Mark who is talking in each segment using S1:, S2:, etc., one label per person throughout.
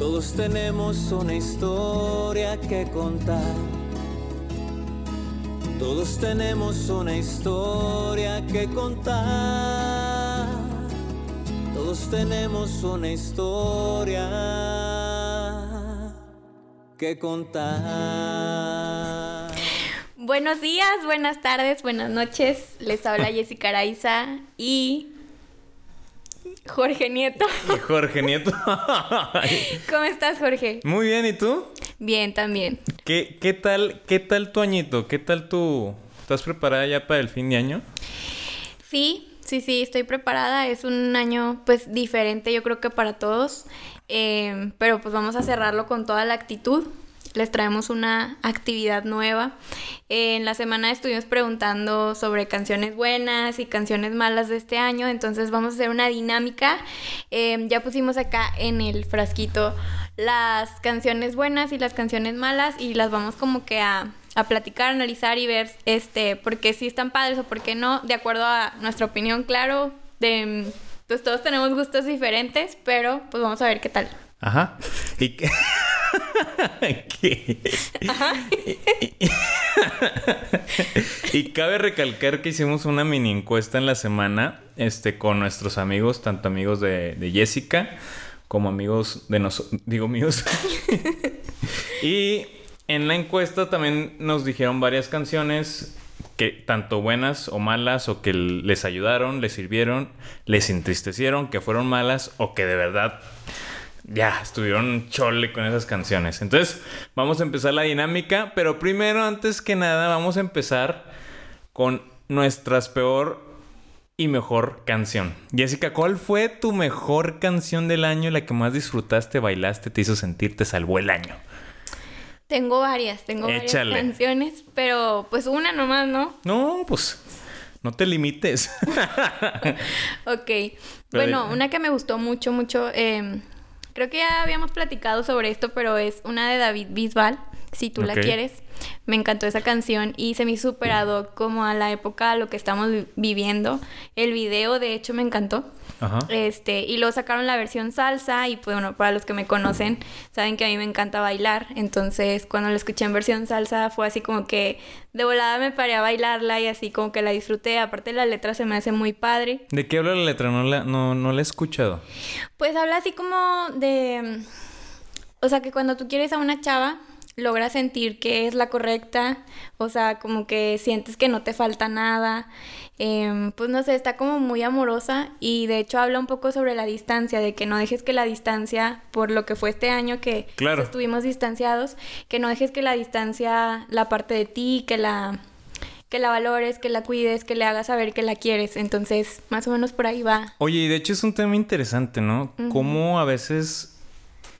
S1: Todos tenemos una historia que contar. Todos tenemos una historia que contar. Todos tenemos una historia que contar.
S2: Buenos días, buenas tardes, buenas noches. Les habla Jessica Araiza y Jorge Nieto.
S3: Jorge Nieto.
S2: ¿Cómo estás, Jorge?
S3: Muy bien, ¿y tú?
S2: Bien, también.
S3: ¿Qué, qué tal, qué tal tu añito? ¿Qué tal tu... ¿Estás preparada ya para el fin de año?
S2: Sí, sí, sí, estoy preparada. Es un año, pues, diferente, yo creo que para todos. Eh, pero pues vamos a cerrarlo con toda la actitud les traemos una actividad nueva. en la semana estuvimos preguntando sobre canciones buenas y canciones malas de este año, entonces vamos a hacer una dinámica. Em, ya pusimos acá en el frasquito las canciones buenas y las canciones malas y las vamos como que a, a platicar, analizar y ver este por qué sí están padres o por qué no, de acuerdo a nuestra opinión, claro, de pues todos tenemos gustos diferentes, pero pues vamos a ver qué tal.
S3: Ajá. ¿Y qué? y cabe recalcar que hicimos una mini encuesta en la semana este, con nuestros amigos, tanto amigos de, Jessica como amigos de nosotros, digo míos. y en la encuesta también nos dijeron varias canciones que tanto buenas o malas o que les ayudaron, les sirvieron, les entristecieron, que fueron malas o que de verdad ya, estuvieron chole con esas canciones. Entonces, vamos a empezar la dinámica, pero primero, antes que nada, vamos a empezar con nuestras peor y mejor canción. Jessica, ¿cuál fue tu mejor canción del año, la que más disfrutaste, bailaste, te hizo sentir, te salvó el año?
S2: Tengo varias, tengo varias canciones, pero pues una nomás, ¿no?
S3: No, pues no te limites.
S2: ok. bueno, una que me gustó mucho, mucho, eh, Creo que ya habíamos platicado sobre esto, pero es una de David Bisbal, si tú la quieres. Me encantó esa canción y se me superado como a la época, a lo que estamos viviendo. El video, de hecho, me encantó. Este, y luego sacaron la versión salsa y pues bueno, para los que me conocen, saben que a mí me encanta bailar, entonces cuando la escuché en versión salsa fue así como que de volada me paré a bailarla y así como que la disfruté, aparte la letra se me hace muy padre.
S3: ¿De qué habla la letra? No la, no, no la he escuchado.
S2: Pues habla así como de... O sea, que cuando tú quieres a una chava, logras sentir que es la correcta, o sea, como que sientes que no te falta nada, em, pues no sé, está como muy amorosa y de hecho habla un poco sobre la distancia, de que no dejes que la distancia, por lo que fue este año que estuvimos distanciados, que no dejes que la distancia la parte de ti, que la que la valores, que la cuides, que le hagas saber que la quieres. Entonces, más o menos por ahí va.
S3: Oye, y de hecho es un tema interesante, ¿no? Cómo a veces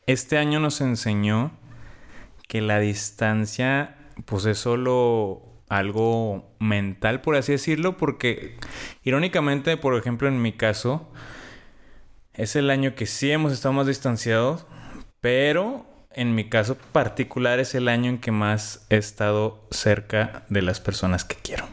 S3: este año nos enseñó que la distancia pues es solo algo mental, por así decirlo, porque irónicamente, por ejemplo, en mi caso, es el año que sí hemos estado más distanciados, pero en mi caso particular es el año en que más he estado cerca de las personas que quiero.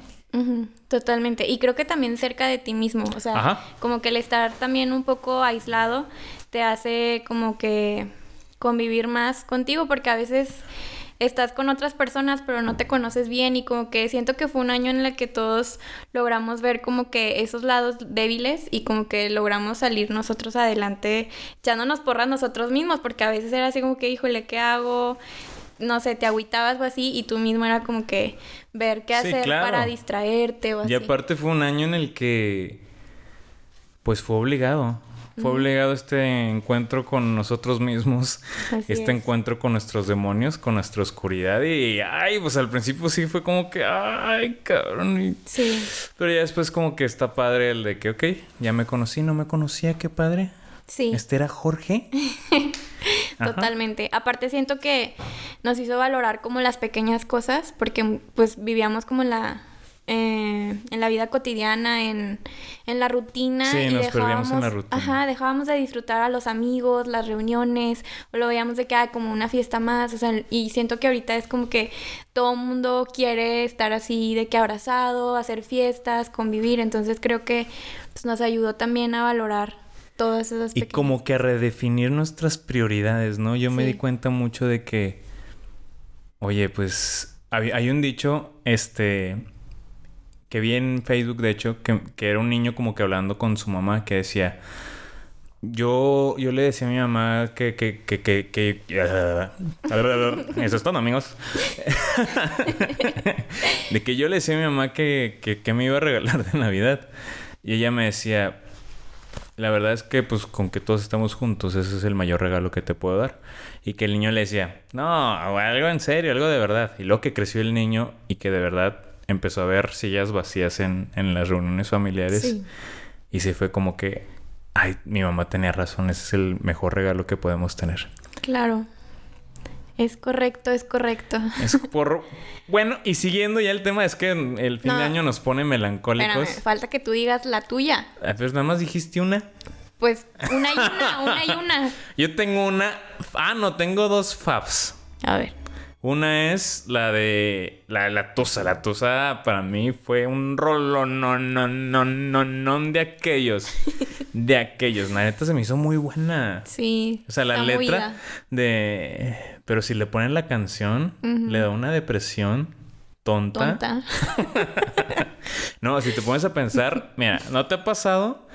S2: totalmente. Y creo que también cerca de ti mismo. O sea, como que el estar también un poco aislado te hace como que convivir más contigo porque a veces estás con otras personas pero no te conoces bien y como que siento que fue un año en el que todos logramos ver como que esos lados débiles y como que logramos salir nosotros adelante echándonos porras nosotros mismos porque a veces era así como que híjole, ¿qué hago? No sé, te agüitabas o así y tú mismo era como que ver qué hacer para distraerte o así.
S3: Y aparte fue un año en el que pues fue obligado. Fue obligado este encuentro con nosotros mismos, este encuentro con nuestros demonios, con nuestra oscuridad. Y, ay, pues al principio sí fue como que, ay, cabrón.
S2: Sí.
S3: Pero ya después como que está padre el de que, ok, ya me conocí, no me conocía, qué padre.
S2: Sí.
S3: ¿Este era Jorge?
S2: Totalmente. Aparte siento que nos hizo valorar como las pequeñas cosas, porque pues vivíamos como la eh, en la vida cotidiana, en, la rutina.
S3: Sí, nos perdíamos en la rutina.
S2: Ajá, dejábamos de disfrutar a los amigos, las reuniones, o lo veíamos de que hay como una fiesta más, o sea, y siento que ahorita es como que todo el mundo quiere estar así de que abrazado, hacer fiestas, convivir, entonces creo que pues, nos ayudó también a valorar Todas esas
S3: Y como que a redefinir nuestras prioridades, ¿no? Yo me di cuenta mucho de que, oye, pues hay, hay un dicho, este, que vi en Facebook, de hecho, que, que era un niño como que hablando con su mamá, que decía, yo, yo le decía a mi mamá que, que, que, que, que- eso es todo, amigos. de que yo le decía a mi mamá que, que, que me iba a regalar de Navidad. Y ella me decía, la verdad es que pues con que todos estamos juntos, ese es el mayor regalo que te puedo dar. Y que el niño le decía, no, algo en serio, algo de verdad. Y luego que creció el niño y que de verdad empezó a ver sillas vacías en, en las reuniones familiares.
S2: Sí.
S3: Y se fue como que, ay, mi mamá tenía razón, ese es el mejor regalo que podemos tener.
S2: Claro. Es correcto, es correcto.
S3: Es por... Bueno, y siguiendo ya el tema, es que el fin
S2: No.
S3: de año nos pone melancólicos.
S2: Espérame, falta que tú digas la tuya.
S3: Ah, Pues nada más dijiste una.
S2: Pues una y una, una y una.
S3: Yo tengo una... Ah, no, tengo dos faves.
S2: A ver.
S3: Una es la de la, la Tusa. La Tusa para mí fue un rolo no no no no no de aquellos. De aquellos. La neta se me hizo muy buena.
S2: Sí.
S3: O sea, la letra de... Pero si le ponen la canción, le da una depresión tonta.
S2: Tonta.
S3: No, si te pones a pensar, mira, ¿no te ha pasado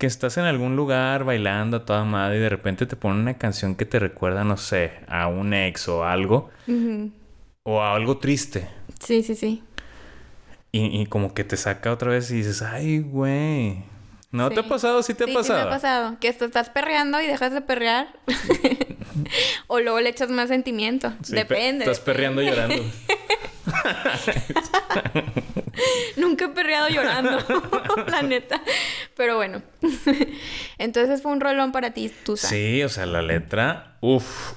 S3: que estás en algún lugar bailando a toda madre y de repente te ponen una canción que te recuerda, no sé, a un ex o algo? O a algo triste.
S2: Sí, sí, sí.
S3: Y, y como que te saca otra vez y dices, ay, güey. ¿No te ha pasado? Sí te ha
S2: sí,
S3: pasado.
S2: Sí, me ha pasado. Que esto estás perreando y dejas de perrear. o luego le echas más sentimiento.
S3: Sí, pe-
S2: depende.
S3: Estás perreando llorando.
S2: Nunca he perreado llorando, la neta. Pero bueno. Entonces fue un rolón para ti, Tusa.
S3: Sí, o sea, la letra, uff.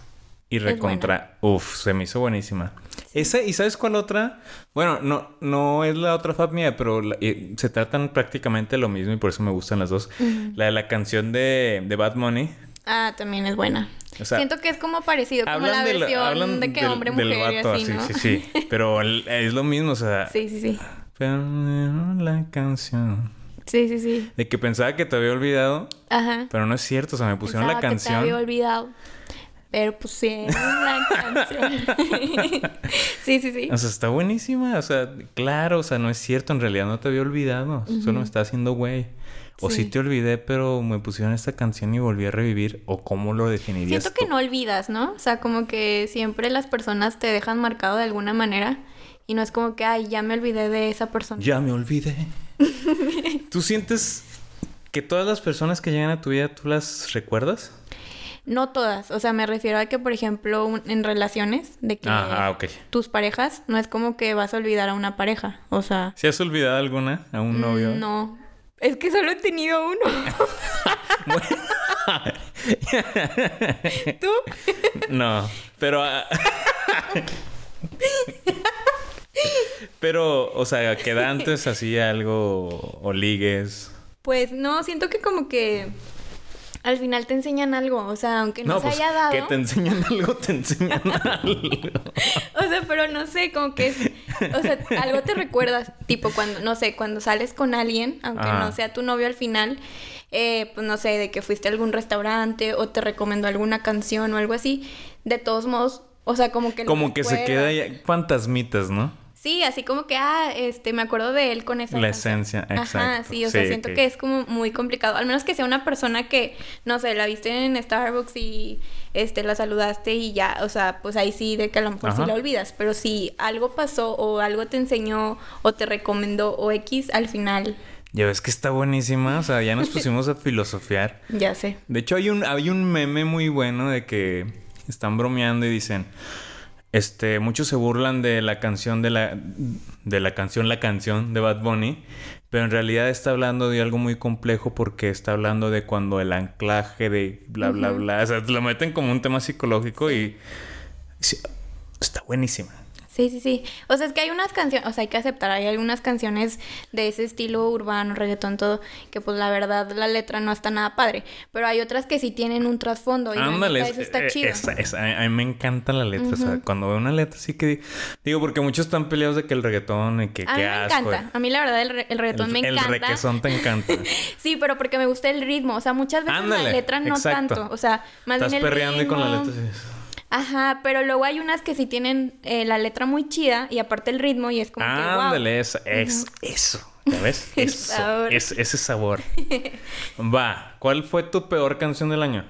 S3: Y recontra, uff, se me hizo buenísima. Esa, ¿y sabes cuál otra? Bueno, no, no es la otra fab mía, pero la- eh, se tratan prácticamente lo mismo y por eso me gustan las dos. La de la canción de, de Bad Money.
S2: Ah, también es buena.
S3: O sea,
S2: Siento que es como parecido, como la
S3: del-
S2: versión de que
S3: del-
S2: hombre, mujer y
S3: vato,
S2: así, ¿no?
S3: Sí, sí, sí. Pero el- es lo mismo, o sea.
S2: sí, sí, sí.
S3: Pero la canción.
S2: Sí, sí, sí.
S3: De que pensaba que te había olvidado,
S2: Ajá.
S3: pero no es cierto, o sea, me pusieron
S2: Pensaba
S3: la
S2: que te había
S3: canción.
S2: olvidado. Pero pusieron la canción. sí, sí, sí.
S3: O sea, está buenísima. O sea, claro, o sea, no es cierto. En realidad no te había olvidado. Solo me está haciendo güey. O sí.
S2: Sí.
S3: te olvidé, pero me pusieron esta canción y volví a revivir. ¿O cómo lo definirías
S2: Siento que
S3: tú?
S2: no olvidas, ¿no? O sea, como que siempre las personas te dejan marcado de alguna manera. Y no es como que, ay, ya me olvidé de esa persona.
S3: Ya me olvidé. ¿Tú sientes que todas las personas que llegan a tu vida tú las recuerdas?
S2: No todas. O sea, me refiero a que, por ejemplo, un- en relaciones, de que
S3: Ajá, ok.
S2: tus parejas, no es como que vas a olvidar a una pareja. O sea,
S3: ¿Si has olvidado alguna? ¿A un novio?
S2: mm, no. Es que solo he tenido uno. ¿Tú?
S3: No, pero... pero, o sea, que antes hacía algo o ligues.
S2: Pues no, siento que como que al final te enseñan algo. O sea, aunque no, se
S3: pues,
S2: haya dado.
S3: que te enseñan algo, te enseñan algo.
S2: O sea, pero no sé, como que o sea, algo te recuerdas, tipo cuando, no sé, cuando sales con alguien, aunque
S3: Ajá.
S2: no sea tu novio al final, eh, pues no sé, de que fuiste a algún restaurante o te recomendó alguna canción o algo así, de todos modos, o sea, como que
S3: Como que se queda ya fantasmitas, ¿no?
S2: Sí, así como que, ah, este, me acuerdo de él con esa
S3: La
S2: canción.
S3: esencia,
S2: Ajá,
S3: exacto.
S2: sí, o sea,
S3: Sí,
S2: siento que es como muy complicado. Al menos que sea una persona que, no sé, la viste en Starbucks y este la saludaste y ya, o sea, pues ahí sí de que a lo mejor
S3: Ajá.
S2: sí la olvidas. Pero si algo pasó o algo te enseñó o te recomendó o X, al final,
S3: Ya ves que está buenísima, o sea, ya nos pusimos a filosofiar.
S2: ya sé.
S3: De hecho, hay un, hay un meme muy bueno de que están bromeando y dicen. Este, muchos se burlan de la canción de la de la canción La canción de Bad Bunny, pero en realidad está hablando de algo muy complejo porque está hablando de cuando el anclaje de bla bla bla, o sea, lo meten como un tema psicológico y sí, está buenísima.
S2: Sí, sí, sí. O sea, es que hay unas canciones, o sea, hay que aceptar, hay algunas canciones de ese estilo urbano, reggaetón, todo, que pues la verdad la letra no está nada padre. Pero hay otras que sí tienen un trasfondo y
S3: Ándale,
S2: eso está
S3: eh,
S2: chido.
S3: esa- esa- a, mí me encanta la letra. O sea, cuando veo una letra sí que... Digo, porque muchos están peleados de que el reggaetón y que
S2: A mí me
S3: asco.
S2: encanta. A mí la verdad el, re- el reggaetón me encanta.
S3: El requesón te encanta.
S2: Sí, pero porque me gusta el ritmo. O sea, muchas veces la letra no
S3: exacto.
S2: tanto. O sea, más
S3: Estás
S2: bien el
S3: perreando y con la
S2: ritmo.
S3: letra sí.
S2: Ajá, pero luego hay unas que sí tienen eh, la letra muy chida y aparte el ritmo y es como que
S3: Ándale, esa- es, eso. ¿Ya ves? Eso,
S2: sabor.
S3: es- ese sabor. Va, ¿cuál fue tu peor canción del año?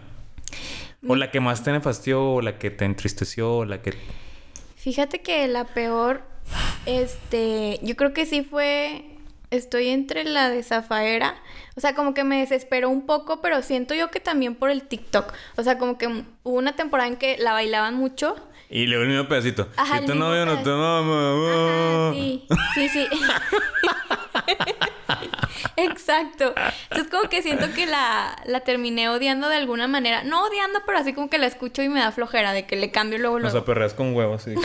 S3: O la que más te nefastió, o la que te entristeció, o la que...
S2: Fíjate que la peor, este, yo creo que sí fue, estoy entre la de Zafaera, o sea, como que me desesperó un poco, pero siento yo que también por el TikTok, o sea, como que hubo una temporada en que la bailaban mucho.
S3: Y luego el mismo pedacito.
S2: Ajá,
S3: si tu novio no te
S2: pedacito.
S3: ama...
S2: Ajá, sí, sí, sí. Exacto. Entonces como que siento que la, la terminé odiando de alguna manera. No odiando, pero así como que la escucho y me da flojera de que le cambio luego
S3: O
S2: luego.
S3: sea, perreas con huevos, sí.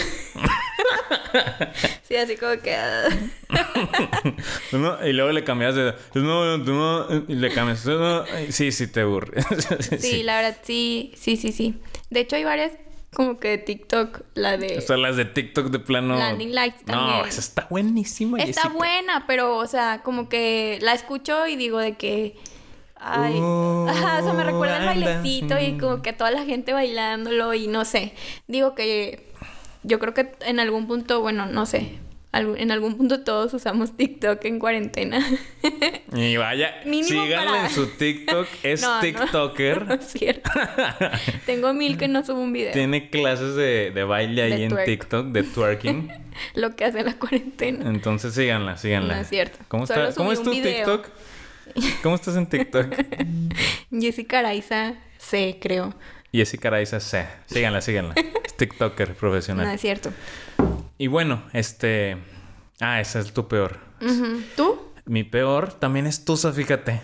S2: Sí, así como que... ah.
S3: No, y luego le cambias de... No, no, no, y le cambias... no, Sí, sí, te aburre.
S2: Sí, la verdad, sí, sí, sí, sí. De hecho, hay varias como que de TikTok, la de...
S3: O sea, las de TikTok de plano...
S2: Blinding Lights
S3: No,
S2: también.
S3: esa está buenísima.
S2: Está
S3: Jessica.
S2: buena, pero, o sea, como que la escucho y digo de que... Ay,
S3: Oh,
S2: ajá, o sea, me recuerda el bailecito y como que toda la gente bailándolo y no sé. Digo que yo creo que en algún punto, bueno, no sé, en algún punto todos usamos TikTok en cuarentena.
S3: Y vaya, síganle
S2: para-
S3: en su TikTok. Es
S2: No.
S3: TikToker.
S2: No es cierto. Tengo mil que no subo un video.
S3: Tiene clases de, de baile ahí
S2: De
S3: en
S2: twerk.
S3: TikTok, de twerking.
S2: Lo que hace la cuarentena.
S3: Entonces síganla, síganla.
S2: No es cierto.
S3: ¿Cómo, está, ¿cómo es tu
S2: video.
S3: TikTok? ¿Cómo estás en TikTok?
S2: Jessica Araiza C, creo.
S3: Jessica Araiza C. Síganla, síganla. Es TikToker profesional.
S2: No es cierto.
S3: Y bueno, este... Ah, esa es tu peor.
S2: ¿Tú?
S3: Mi peor también es Tusa, fíjate.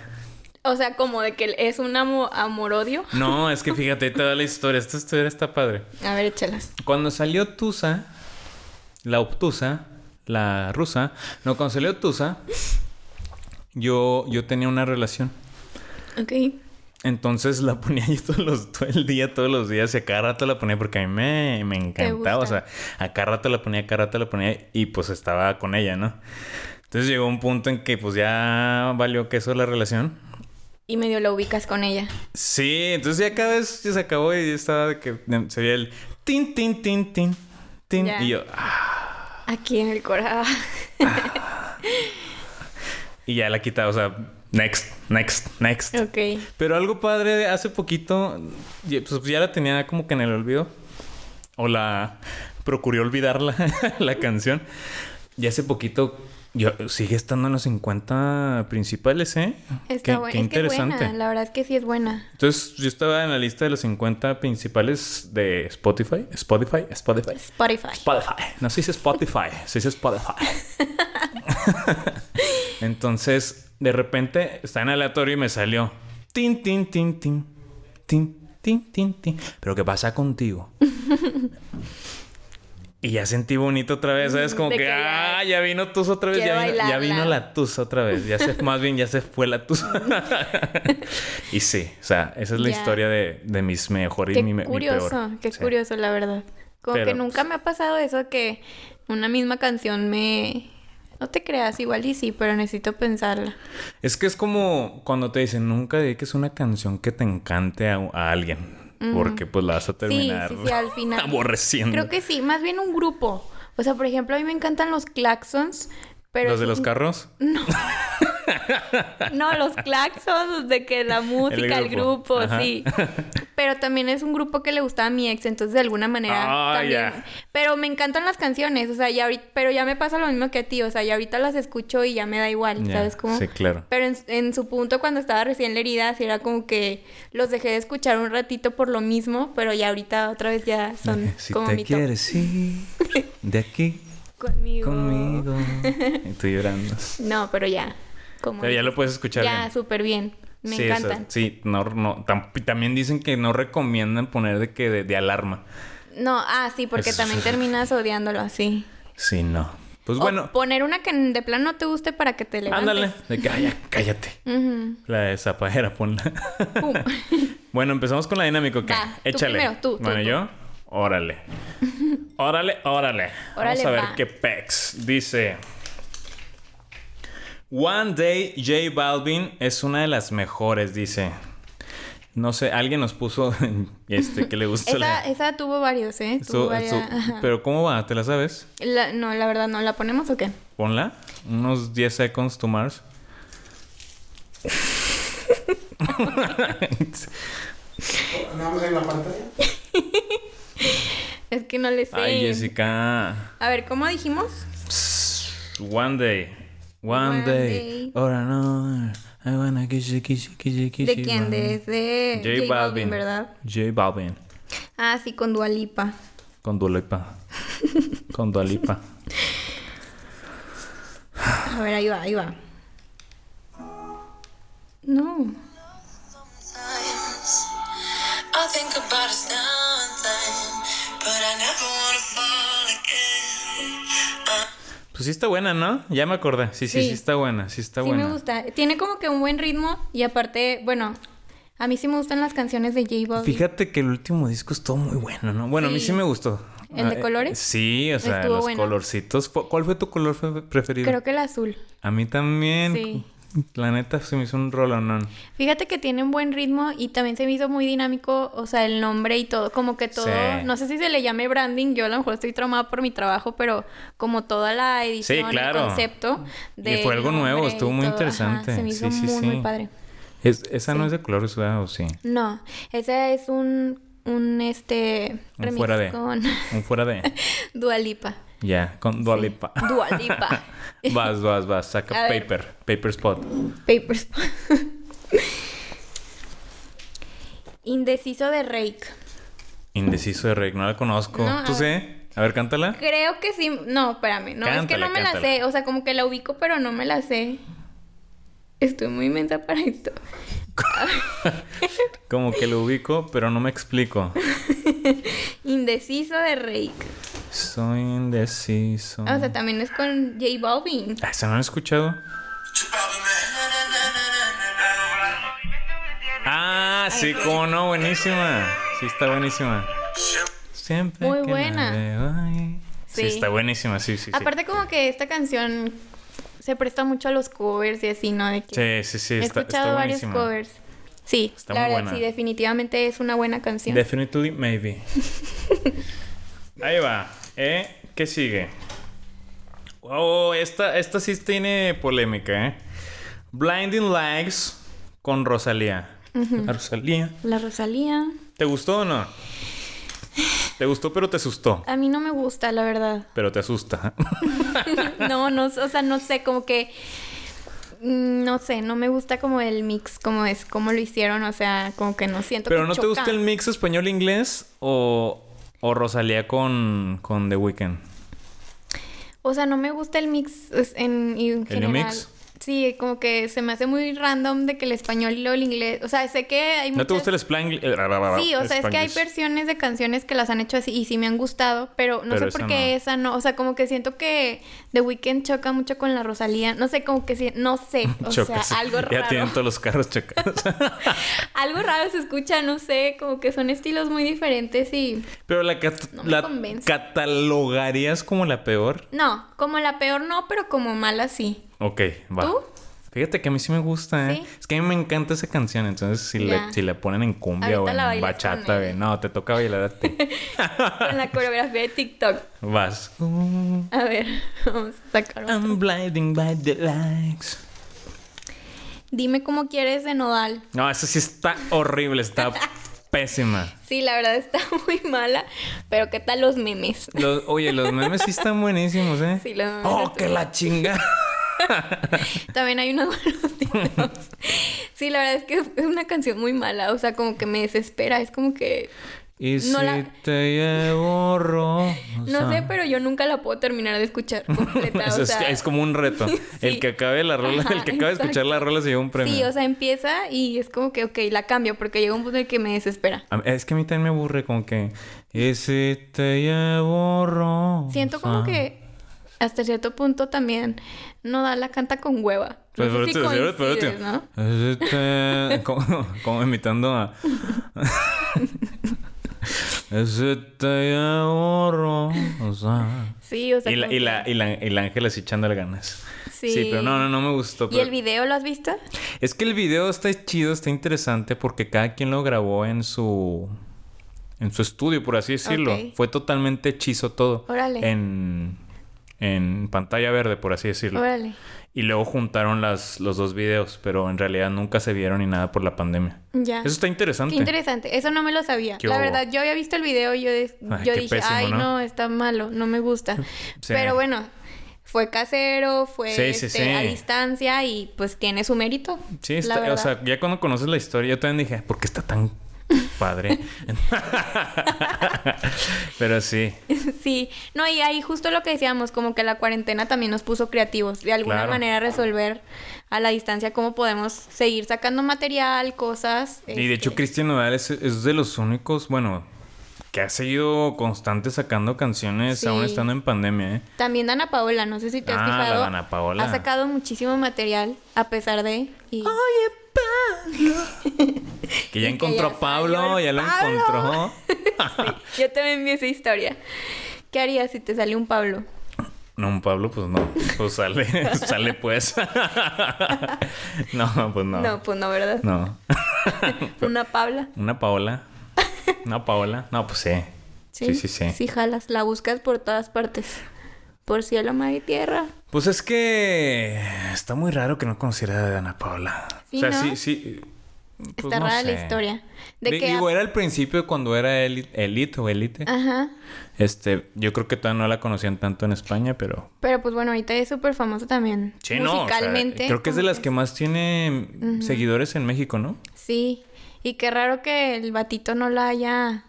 S2: O sea, como de que es un amo- amor-odio.
S3: No, es que fíjate toda la historia. Esta historia está padre.
S2: A ver, échala.
S3: Cuando salió Tusa, la Obtusa, la rusa, no, cuando salió Tusa, yo, yo tenía una relación.
S2: Ok.
S3: Entonces la ponía yo todos los, todo el día, todos los días, y a cada rato la ponía porque a mí me, me encantaba. O sea, a cada rato la ponía, a cada rato la ponía, y pues estaba con ella, ¿no? Entonces llegó un punto en que pues ya valió queso la relación.
S2: Y medio lo ubicas con ella.
S3: Sí, entonces ya cada vez ya se acabó y ya estaba de que se veía el tin, tin, tin, tin, tin.
S2: Ya.
S3: Y yo, ah,
S2: Aquí en el corazón.
S3: y ya la quitaba, o sea, next, next, next.
S2: ok.
S3: Pero algo padre, de hace poquito, ya- pues ya la tenía como que en el olvido. O la procuré olvidarla, la canción. Y hace poquito, yo, sigue estando en los 50 principales, ¿eh?
S2: Está
S3: Qué,
S2: buena.
S3: qué
S2: Es que es
S3: interesante.
S2: buena. La verdad es que sí es buena.
S3: Entonces, yo estaba en la lista de los 50 principales de Spotify. Spotify, Spotify.
S2: Spotify.
S3: Spotify. No se dice Spotify, se dice Spotify. Entonces, de repente, está en aleatorio y me salió. Tin, tin, tin, tin. Tin, tin, tin, tin. Pero ¿qué pasa contigo? y ya sentí bonito otra vez, ¿sabes? Como que, ah, ya vino tusa otra vez. Ya vino, ya
S2: bailarla.
S3: vino la tusa otra vez. Ya se, más bien ya se fue la tusa. y sí, o sea, esa es la
S2: Ya.
S3: historia de, de mis mejores
S2: Qué
S3: y mi, mi
S2: curioso,
S3: peor.
S2: qué
S3: Sí.
S2: curioso, la verdad. Como
S3: Pero,
S2: que nunca
S3: pues-
S2: me ha pasado eso que una misma canción me... No te creas, igual y sí, pero necesito pensarla.
S3: Es que es como cuando te dicen nunca dediques una canción que te encante a, a alguien. Porque pues la vas a terminar
S2: Sí, sí, sí, al final.
S3: aborreciendo.
S2: Creo que sí, más bien un grupo. O sea, por ejemplo, a mí me encantan los claxons, pero...
S3: ¿Los de los carros?
S2: No, los claxons, de que la música, el
S3: grupo.
S2: sí. Pero también es un grupo que le gustaba a mi ex, entonces de alguna manera
S3: Ah,
S2: también. Pero me encantan las canciones, o sea, ya ahorita, pero ya me pasa lo mismo que a ti, o sea, ya ahorita las escucho y ya me da igual, ¿sabes cómo?
S3: Sí, claro.
S2: Pero en, en su punto cuando estaba recién la herida, sí era como que los dejé de escuchar un ratito por lo mismo, pero ya ahorita otra vez ya son
S3: Si
S2: como
S3: te
S2: mi
S3: quieres ir de aquí
S2: conmigo.
S3: conmigo. Estoy llorando.
S2: No, pero ya. Como
S3: ya lo puedes escuchar
S2: Ya, súper bien. Me
S3: sí,
S2: encantan.
S3: sí, no, no, tam- también dicen que no recomiendan poner de que de, de alarma.
S2: No, ah, sí, porque también terminas odiándolo así.
S3: Sí, no. Pues
S2: O
S3: bueno,
S2: poner una que de plano no te guste para que te levantes.
S3: ándale. De que, ay, cállate. La de zapajera, ponla.
S2: Pum.
S3: bueno, empezamos con la dinámica, ¿ok?
S2: Tú
S3: Échale.
S2: primero, tú,
S3: bueno,
S2: tú.
S3: yo. Órale. Órale, órale. Vamos a ver
S2: va.
S3: qué pex. Dice. One Day J Balvin es una de las mejores, dice. No sé, alguien nos puso este que le gusta
S2: Esa,
S3: la-
S2: esa tuvo varios, ¿eh? Tuvo
S3: su-
S2: varias-
S3: su-
S2: ajá.
S3: pero ¿cómo va? ¿Te la sabes?
S2: La- no, la verdad, ¿no la ponemos o qué?
S3: Ponla. Unos 10 seconds to Mars.
S4: Nada más en la pantalla.
S2: Es que no le sé.
S3: Ay, Jessica.
S2: A ver, ¿cómo dijimos?
S3: One day. One,
S2: One
S3: day.
S2: day.
S3: Ahora no. I wanna kiss you, kiss you, kiss you, kiss
S2: ¿De
S3: you,
S2: quién?
S3: one.
S2: De, es de
S3: J Balvin.
S2: ¿verdad?
S3: J Balvin.
S2: Ah, sí, con Dualipa.
S3: Con Dualipa. Con Dualipa.
S2: A ver, ahí va, ahí va. No.
S5: I think about
S3: Pues sí está buena, ¿no? Ya me acordé. Sí, sí, sí,
S2: Sí.
S3: está buena. Sí está
S2: sí
S3: buena.
S2: me gusta. Tiene como que un buen ritmo y aparte, bueno, a mí sí me gustan las canciones de J Balvin.
S3: Fíjate que el último disco estuvo muy bueno, ¿no? Bueno, a mí
S2: Sí.
S3: sí me gustó.
S2: ¿El de
S3: Ah, eh,
S2: colores?
S3: Sí, o sea,
S2: Estuvo
S3: los
S2: bueno.
S3: colorcitos. ¿Cuál fue tu color fe- preferido?
S2: Creo que el azul.
S3: A mí también.
S2: Sí.
S3: La neta se me hizo un rolonón.
S2: Fíjate que tiene un buen ritmo y también se me hizo muy dinámico, o sea, el nombre y todo, como que todo,
S3: Sí.
S2: no sé si se le llame branding, yo a lo mejor estoy traumada por mi trabajo, pero como toda la edición,
S3: claro.
S2: el concepto
S3: Y fue algo nuevo, estuvo muy interesante.
S2: se me hizo
S3: Sí, sí,
S2: muy,
S3: sí.
S2: muy padre.
S3: Es- esa no es de colores, ¿verdad? ¿O sí?
S2: No, ese es un, un este,
S3: Un fuera de.
S2: con
S3: Un fuera de.
S2: Dualipa.
S3: Ya, con Dualipa.
S2: Dualipa.
S3: vas, vas, vas. Saca
S2: A ver.
S3: paper. Paper spot.
S2: Papers. Indeciso de Rake.
S3: Indeciso de Rey. No la conozco.
S2: No,
S3: ¿Tú sé? A ver, cántala.
S2: Creo que sí. No, espérame. No, es que no me la sé. O sea, como que la ubico, pero no me la sé. Estoy muy mensa para esto.
S3: Como que lo ubico, pero no me explico.
S2: Indeciso de Rake.
S3: Soy indeciso.
S2: O sea, también es con J Balvin.
S3: Ah, ¿Se no han escuchado?
S5: Chupabe, man.
S3: Ah, sí, cómo no, buenísima. Sí, está buenísima. Siempre
S2: Muy
S3: que
S2: buena.
S3: veo ahí. Sí.
S2: Sí.
S3: está buenísima, sí, sí, sí.
S2: Aparte, como que esta canción se presta mucho a los covers y así, ¿no? De que
S3: Sí, sí, sí,
S2: He
S3: está,
S2: escuchado
S3: está
S2: varios covers. Sí,
S3: Está
S2: la
S3: muy
S2: verdad,
S3: buena.
S2: sí, definitivamente es una buena canción.
S3: Definitely maybe. Ahí va. ¿Eh? ¿Qué sigue? Oh, esta, esta sí tiene polémica, ¿eh? Blinding Lights con Rosalía. La Rosalía.
S2: La Rosalía.
S3: ¿Te gustó o no? Te gustó, pero te asustó.
S2: A mí no me gusta, la verdad.
S3: Pero te asusta.
S2: No, no, o sea, no sé, como que. mm, No sé, no me gusta como el mix, como es, como lo hicieron, o sea, como que no siento
S3: ¿Pero
S2: que
S3: no te gusta el mix español-inglés o, o Rosalía con, con The Weeknd?
S2: O sea, no me gusta el mix en, en
S3: ¿El
S2: general.
S3: mix?
S2: Sí, como que se me hace muy random de que el español y luego el inglés. O sea, sé que hay
S3: ¿No te
S2: muchas-
S3: gusta el splang?
S2: Sí, o sea, es que hay versiones de canciones que las han hecho así y sí me han gustado, pero no
S3: Pero
S2: sé por qué
S3: no.
S2: esa no. O sea, como que siento que The Weeknd choca mucho con la Rosalía. No sé, como que sí, no sé. O sea, algo
S3: Ya
S2: raro.
S3: tienen todos los carros chocados.
S2: Algo raro se escucha, no sé, como que son estilos muy diferentes y...
S3: Pero la, cat-
S2: No me
S3: la
S2: convence.
S3: catalogarías como la peor.
S2: No, como la peor no, pero como mala sí.
S3: Ok, va.
S2: ¿Tú?
S3: Fíjate que a mí sí me gusta, ¿eh?
S2: ¿Sí?
S3: Es que a mí me encanta esa canción. Entonces, si,
S2: Ya.
S3: le, si le ponen en cumbia
S2: Ahorita
S3: o en bachata, güey. No, te toca bailar a ti.
S2: En la coreografía de TikTok.
S3: Vas.
S2: A ver, vamos a sacar otro.
S3: I'm blinding by the lights.
S2: Dime cómo quieres de Nodal.
S3: No, esa sí está horrible, está pésima.
S2: Sí, la verdad está muy mala, pero ¿qué tal los memes?
S3: Los- oye, los memes sí están buenísimos, ¿eh?
S2: Sí, los memes
S3: ¡Oh, que la chinga!
S2: También hay unos buenos. Sí, la verdad es que es una canción muy mala, o sea, como que me desespera, es como que
S3: Y si
S2: No la-
S3: te llevo rosa.
S2: No sé, pero yo nunca la puedo terminar de escuchar completa.
S3: Es,
S2: o
S3: es-
S2: sea,
S3: es como un reto. El que acabe la rola, el que acabe de escuchar la rola se lleva un premio.
S2: Sí, o sea, empieza y es como que, ok, la cambio porque llega un punto en que me desespera.
S3: Es que a mí también me aburre como que... Y si te llevo rosa.
S2: Siento como que hasta cierto punto también Nodal la canta con hueva. No
S3: Pues,
S2: sé si
S3: pero pero
S2: ¿no?
S3: Y si te- como, como imitando a... Si te llevo rosa.
S2: Sí, o sea,
S3: Y la, y, la, y, la, y la Ángela así echándole ganas.
S2: Sí.
S3: pero no, no, no me gustó.
S2: ¿Y
S3: pero-
S2: el video lo has visto?
S3: Es que el video está chido, está interesante porque cada quien lo grabó en su en su estudio, por así decirlo. Fue totalmente hechizo todo.
S2: Órale.
S3: En en pantalla verde, por así decirlo.
S2: Órale.
S3: Y luego juntaron las, los dos videos, pero en realidad nunca se vieron ni nada por la pandemia.
S2: Ya.
S3: Eso está interesante.
S2: Qué interesante. Eso no me lo sabía.
S3: ¿Qué
S2: la verdad, yo había visto el video y yo, de-
S3: Ay,
S2: yo dije,
S3: pésimo,
S2: ay,
S3: ¿no?
S2: ¿no? está malo, no me gusta.
S3: Sí.
S2: Pero bueno, fue casero, fue
S3: Sí,
S2: este,
S3: sí.
S2: a distancia y pues tiene su mérito.
S3: Sí, está, o sea, ya cuando conoces la historia, yo también dije, ¿por qué está tan padre? pero sí.
S2: Sí, no, y ahí justo lo que decíamos, como que la cuarentena también nos puso creativos, de alguna
S3: Claro.
S2: manera resolver a la distancia cómo podemos seguir sacando material, cosas.
S3: Y de hecho,
S2: este,
S3: Cristian Nodal es, es de los únicos, bueno, que ha seguido constante sacando canciones
S2: Sí.
S3: aún estando en pandemia, ¿eh?
S2: También Dana Paola, no sé si te has
S3: Ah, la
S2: fijado.
S3: Dana Paola.
S2: Ha sacado muchísimo material a pesar de... y-
S3: Que ya
S2: Y que
S3: encontró
S2: ya
S3: a Pablo, ya lo
S2: Pablo.
S3: encontró.
S2: Yo también vi esa historia. ¿Qué harías si te sale un Pablo?
S3: No, un Pablo, pues no. Pues sale, sale pues. no, pues no.
S2: No, pues no, ¿verdad?
S3: No.
S2: Una Paula.
S3: Una Paola. Una Paola. No, pues sí. Sí, sí, sí.
S2: Sí, jalas. La buscas por todas partes. Por cielo, mar y tierra.
S3: Pues es que está muy raro que no conociera a Ana Paola.
S2: Sí,
S3: o sea,
S2: ¿no?
S3: sí, sí. pues
S2: Está
S3: no
S2: rara la historia. De que...
S3: Digo, era al principio cuando era Eli- Elite o Elite.
S2: Ajá.
S3: Este, yo creo que todavía no la conocían tanto en España, pero
S2: Pero pues bueno, ahorita es súper famosa también.
S3: sí, no. o sea, creo que es de las que más tiene seguidores en México, ¿no?
S2: Sí. Y qué raro que el batito no la haya...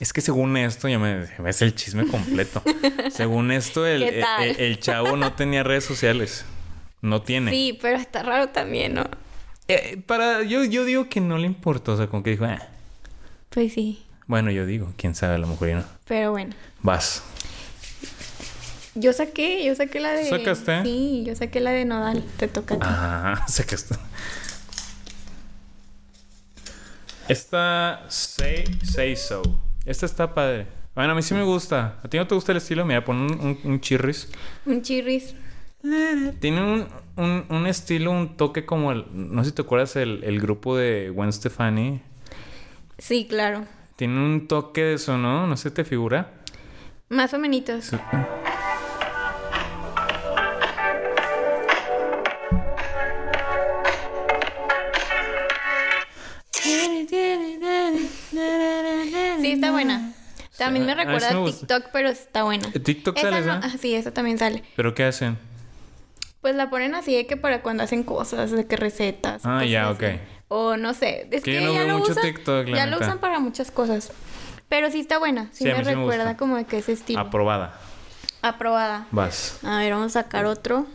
S3: Es que según esto, ya me es el chisme completo. según esto, el,
S2: ¿Qué tal?
S3: el- el chavo no tenía redes sociales. No tiene.
S2: Sí, pero está raro también, ¿no?
S3: Eh, para, yo, yo digo que no le importó. O sea, como que dijo, "Ah".
S2: Pues sí.
S3: bueno, yo digo, quién sabe, a lo mejor no.
S2: Pero bueno.
S3: Vas.
S2: Yo saqué, yo saqué la de...
S3: ¿Sacaste?
S2: Sí, yo saqué la de Nodal. Te toca a ti.
S3: Ah, está. Esta Say, Say So. Esta está padre. Bueno, a mí sí me gusta. ¿A ti no te gusta el estilo? Mira, pon un, un, un chirris.
S2: Un chirris.
S3: Tiene un, un, un estilo, un toque como el... No sé si te acuerdas el, el grupo de Gwen Stefani.
S2: Sí, claro.
S3: Tiene un toque de eso, ¿no? No sé, ¿te figura?
S2: Más o menos. Sí, está buena. También me
S3: sí
S2: recuerda a. TikTok, pero está buena.
S3: ¿En TikTok
S2: Esa
S3: sale
S2: no- ah, sí, esa también sale.
S3: ¿Pero qué hacen?
S2: Pues la ponen así de que para cuando hacen cosas, de que recetas.
S3: Ah, ya,
S2: así.
S3: ok.
S2: O no sé. Es
S3: Que
S2: que,
S3: yo no
S2: ya
S3: veo
S2: lo
S3: mucho
S2: usan.
S3: TikTok, la
S2: ya lo usan para muchas cosas. Pero sí está buena. Sí,
S3: Sí,
S2: me
S3: sí
S2: recuerda como de que ese estilo.
S3: Aprobada.
S2: Aprobada.
S3: Vas.
S2: A ver, vamos a sacar otro.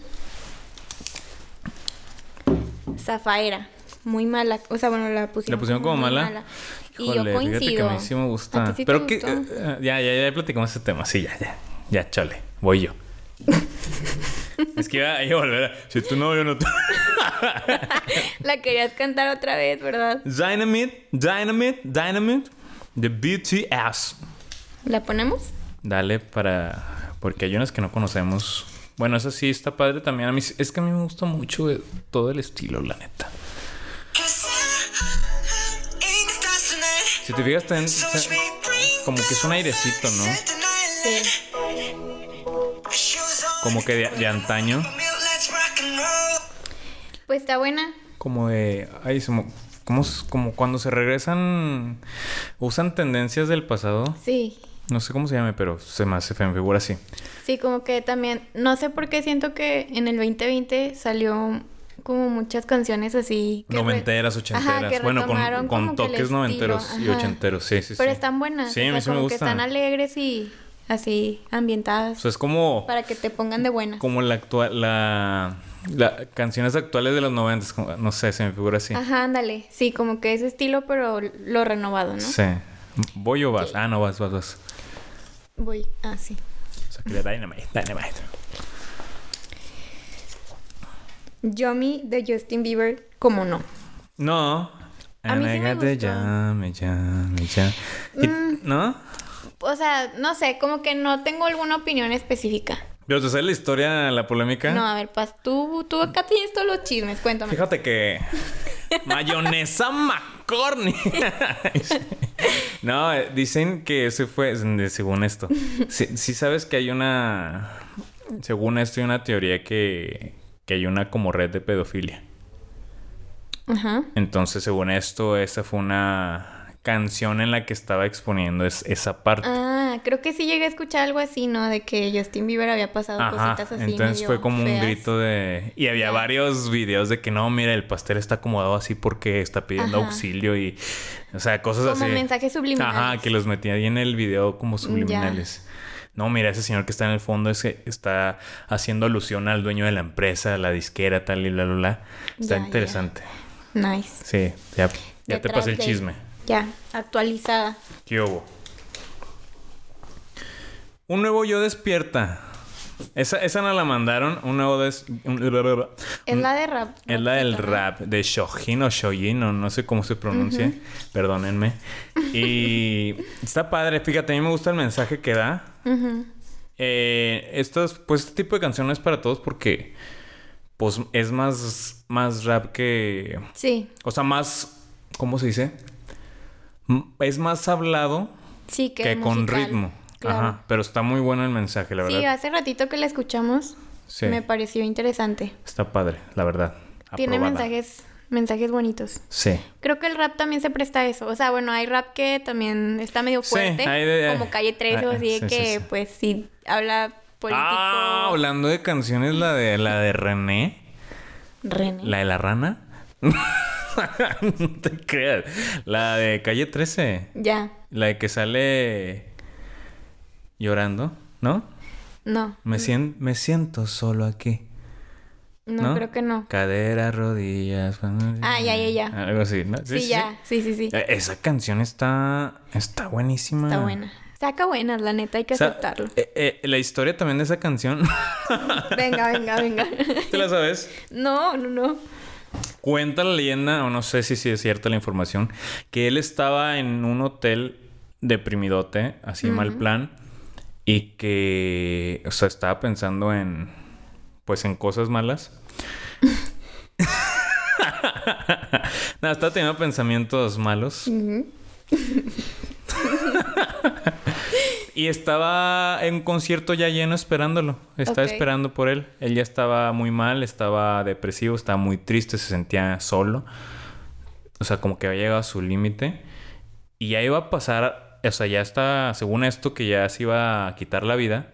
S2: Zafaera. Muy mala. O sea, bueno, la pusieron,
S3: ¿La pusieron como
S2: muy
S3: mala?
S2: Y
S3: Híjole,
S2: yo
S3: fíjate que
S2: coincido.
S3: a mí sí me gusta.
S2: ¿A ti sí te
S3: Pero que...
S2: gustó?
S3: eh, ya, ya, ya platicamos ese tema. Sí, ya, ya. Ya, chale. Voy yo. es que iba, iba a volver a... Si tu novio no te...
S2: La querías cantar otra vez, ¿verdad?
S3: Dynamite, Dynamite, Dynamite. The BTS.
S2: ¿La ponemos?
S3: Dale para... Porque hay unas que no conocemos. Bueno, esa sí está padre también. A mí, es que a mí me gusta mucho eh, todo el estilo, la neta. Si te fijas, o sea, como que es un airecito, ¿no?
S2: Sí.
S3: Como que de, de antaño.
S2: Pues está buena.
S3: Como de... Ay, se mo- como, como cuando se regresan... Usan tendencias del pasado.
S2: Sí.
S3: No sé cómo se llame, pero se me hace me figura así.
S2: Sí, como que también, no sé por qué siento que en el 2020 salió como muchas canciones así. que
S3: Noventeras, ochenteras.
S2: Ajá, que
S3: bueno, con, con toques noventeros y ochenteros. Sí, sí,
S2: Pero
S3: sí.
S2: están buenas.
S3: Sí,
S2: o
S3: a mí sí me
S2: como que
S3: gusta.
S2: están alegres y así ambientadas.
S3: O sea, es como,
S2: para que te pongan de buenas.
S3: como la actual, la, la canciones actuales de los noventas, no sé, se me figura así.
S2: Ajá, ándale. Sí, como que ese estilo, pero lo renovado, ¿no?
S3: Sí. ¿Voy o vas? Ah, no, vas, vas, vas.
S2: Voy. Ah, sí.
S3: O sea, que Dynamite, Dynamite.
S2: Yomi de Justin Bieber, como no.
S3: No.
S2: A mí sí me gustó.
S3: jam, jam, jam. Y- ¿No?
S2: O sea, no sé, como que no tengo alguna opinión específica.
S3: Pero te sale la historia, la polémica.
S2: No, a ver, Paz, tú, tú acá tienes todos los chismes, cuéntame.
S3: Fíjate que. Mayonesa McCorney. no, eh, dicen que ese fue. Según esto. Sí, sí sabes que hay una. Según esto, hay una teoría que. Que hay una como red de pedofilia.
S2: Ajá.
S3: Entonces, según esto, esa fue una canción en la que estaba exponiendo es- esa parte.
S2: Ah, creo que sí llegué a escuchar algo así, ¿no? De que Justin Bieber había pasado
S3: Ajá,
S2: cositas así.
S3: entonces
S2: medio
S3: fue como un grito de... Y había varios videos de que no, mira, el pastel está acomodado así porque está pidiendo
S2: Ajá.
S3: auxilio y... O sea, cosas
S2: Como
S3: así.
S2: mensajes subliminales.
S3: Ajá, que los metía ahí en el video como subliminales. No, mira, ese señor que está en el fondo es que está haciendo alusión al dueño de la empresa, la disquera, tal y bla, bla, bla. Está
S2: Ya, ya.
S3: interesante.
S2: Nice.
S3: Sí, ya, ya te pasé el
S2: de-
S3: chisme.
S2: Ya, actualizada.
S3: ¿Qué hubo? Un nuevo yo despierta. Esa, esa nos la mandaron. Un nuevo un-
S2: Es la de rap.
S3: Es la del rap de Shojin o Shojin, o no sé cómo se pronuncia. Perdónenme. Y está padre. Fíjate, a mí me gusta el mensaje que da. Eh, estos, pues este tipo de canciones es para todos porque pues es más, más rap que...
S2: Sí,
S3: O sea, más... ¿Cómo se dice? Es más hablado
S2: sí, que,
S3: que con ritmo.
S2: Claro.
S3: Ajá. Pero está muy bueno el mensaje, la verdad.
S2: Sí, hace ratito que la escuchamos,
S3: Sí.
S2: me pareció interesante.
S3: Está padre, la verdad.
S2: Tiene mensajes, mensajes bonitos.
S3: Sí.
S2: Creo que el rap también se presta a eso. O sea, bueno, hay rap que también está medio
S3: Sí,
S2: fuerte,
S3: hay de-
S2: como Calle 13 o
S3: ah,
S2: así,
S3: sí, sí,
S2: que
S3: sí.
S2: pues sí habla político.
S3: Ah, hablando de canciones, la de la de René,
S2: René.
S3: la de la rana. no te creas. La de calle 13.
S2: Ya,
S3: La de que sale llorando, ¿no?
S2: no,
S3: Me, sien- me siento solo aquí.
S2: no,
S3: ¿No?
S2: creo que no.
S3: Cadera, rodillas.
S2: Ah, ya, ya, ya.
S3: Algo así, ¿no?
S2: Sí, ya, sí, sí, sí.
S3: Eh, Esa canción está, está buenísima.
S2: Está buena. Saca buenas, la neta, hay que
S3: O sea,
S2: aceptarlo.
S3: eh, eh, la historia también de esa canción.
S2: Venga, venga, venga.
S3: ¿Te la sabes?
S2: No, no, no.
S3: Cuenta la leyenda, o no sé si, si es cierta la información, que él estaba en un hotel deprimidote, así mal plan, y que, o sea, estaba pensando en, pues, en cosas malas. no, estaba teniendo pensamientos malos. y estaba en un concierto ya lleno esperándolo. Estaba esperando por él. Él ya estaba muy mal, estaba depresivo, estaba muy triste, se sentía solo. O sea, como que había llegado a su límite. Y ya iba a pasar, o sea, ya está, según esto, que ya se iba a quitar la vida.